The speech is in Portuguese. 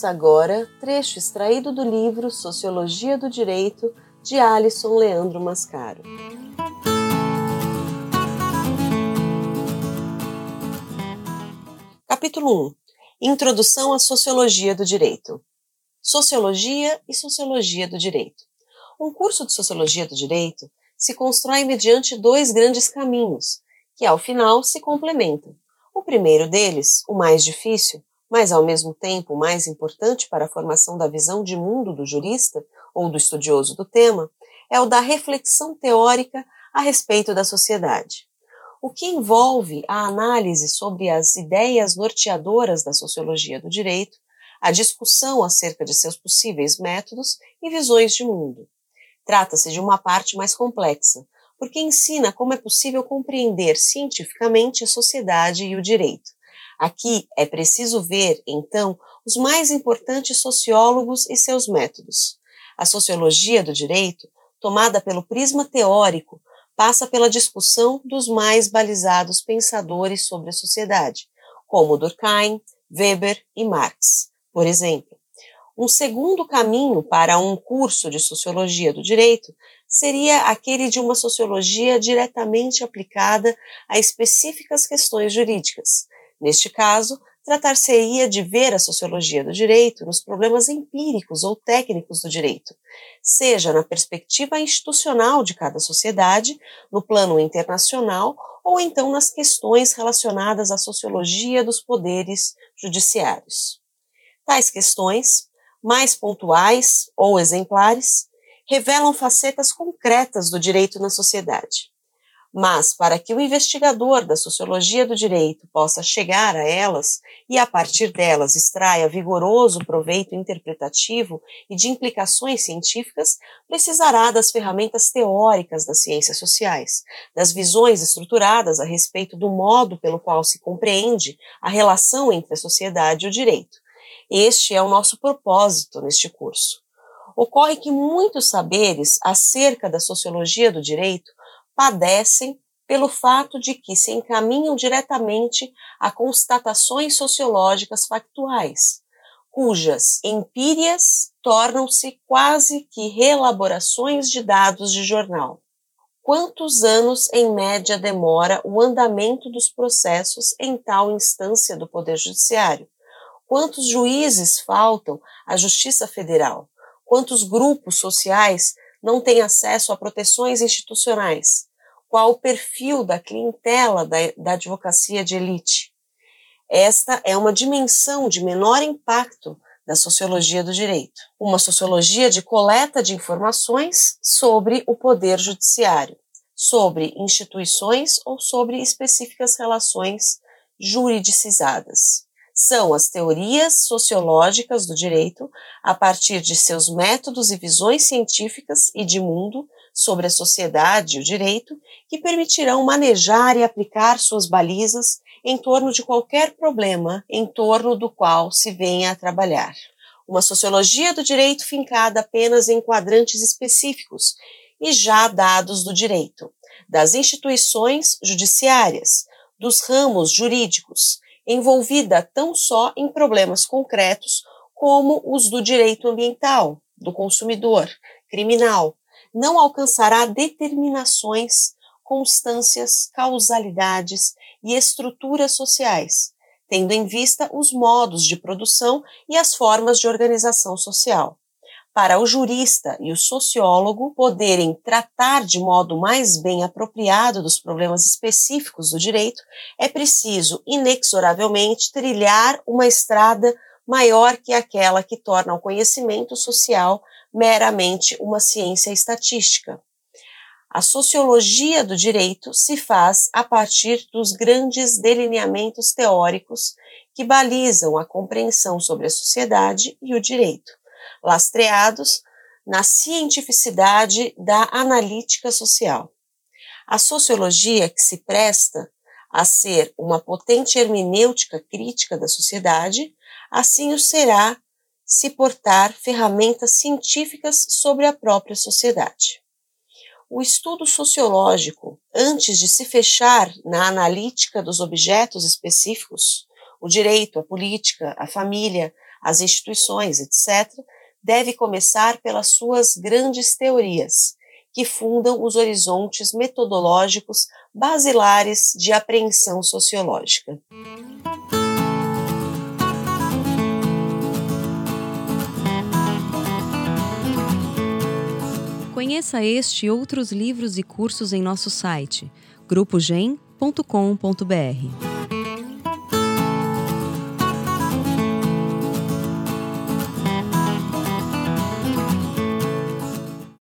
Ouça agora trecho extraído do livro Sociologia do Direito de Alisson Leandro Mascaro. Capítulo 1 Introdução à Sociologia do Direito. Sociologia e Sociologia do Direito. Um curso de Sociologia do Direito se constrói mediante dois grandes caminhos, que ao final se complementam. O primeiro deles, o mais difícil, mas ao mesmo tempo mais importante para a formação da visão de mundo do jurista ou do estudioso do tema, é o da reflexão teórica a respeito da sociedade. O que envolve a análise sobre as ideias norteadoras da sociologia do direito, a discussão acerca de seus possíveis métodos e visões de mundo. Trata-se de uma parte mais complexa, porque ensina como é possível compreender cientificamente a sociedade e o direito Aqui é preciso ver, então, os mais importantes sociólogos e seus métodos. A sociologia do direito, tomada pelo prisma teórico, passa pela discussão dos mais balizados pensadores sobre a sociedade, como Durkheim, Weber e Marx, por exemplo. Um segundo caminho para um curso de sociologia do direito seria aquele de uma sociologia diretamente aplicada a específicas questões jurídicas, Neste caso, tratar-se-ia de ver a sociologia do direito nos problemas empíricos ou técnicos do direito, seja na perspectiva institucional de cada sociedade, no plano internacional ou então nas questões relacionadas à sociologia dos poderes judiciários. Tais questões, mais pontuais ou exemplares, revelam facetas concretas do direito na sociedade. Mas, para que o investigador da sociologia do direito possa chegar a elas e, a partir delas, extraia vigoroso proveito interpretativo e de implicações científicas, precisará das ferramentas teóricas das ciências sociais, das visões estruturadas a respeito do modo pelo qual se compreende a relação entre a sociedade e o direito. Este é o nosso propósito neste curso. Ocorre que muitos saberes acerca da sociologia do direito padecem pelo fato de que se encaminham diretamente a constatações sociológicas factuais, cujas empírias tornam-se quase que reelaborações de dados de jornal. Quantos anos, em média, demora o andamento dos processos em tal instância do Poder Judiciário? Quantos juízes faltam à Justiça Federal? Quantos grupos sociais não têm acesso a proteções institucionais? Qual o perfil da clientela da, da advocacia de elite. Esta é uma dimensão de menor impacto da sociologia do direito, uma sociologia de coleta de informações sobre o poder judiciário, sobre instituições ou sobre específicas relações juridicizadas. São as teorias sociológicas do direito, a partir de seus métodos e visões científicas e de mundo, sobre a sociedade e o direito que permitirão manejar e aplicar suas balizas em torno de qualquer problema em torno do qual se venha a trabalhar. Uma sociologia do direito fincada apenas em quadrantes específicos e já dados do direito, das instituições judiciárias, dos ramos jurídicos, envolvida tão só em problemas concretos como os do direito ambiental, do consumidor, criminal, não alcançará determinações, constâncias, causalidades e estruturas sociais, tendo em vista os modos de produção e as formas de organização social. Para o jurista e o sociólogo poderem tratar de modo mais bem apropriado dos problemas específicos do direito, é preciso, inexoravelmente, trilhar uma estrada maior que aquela que torna o conhecimento social meramente uma ciência estatística. A sociologia do direito se faz a partir dos grandes delineamentos teóricos que balizam a compreensão sobre a sociedade e o direito, lastreados na cientificidade da analítica social. A sociologia que se presta a ser uma potente hermenêutica crítica da sociedade, assim o será se portar ferramentas científicas sobre a própria sociedade. O estudo sociológico, antes de se fechar na analítica dos objetos específicos, o direito, a política, a família, as instituições, etc., deve começar pelas suas grandes teorias, que fundam os horizontes metodológicos basilares de apreensão sociológica. Conheça este e outros livros e cursos em nosso site grupogen.com.br.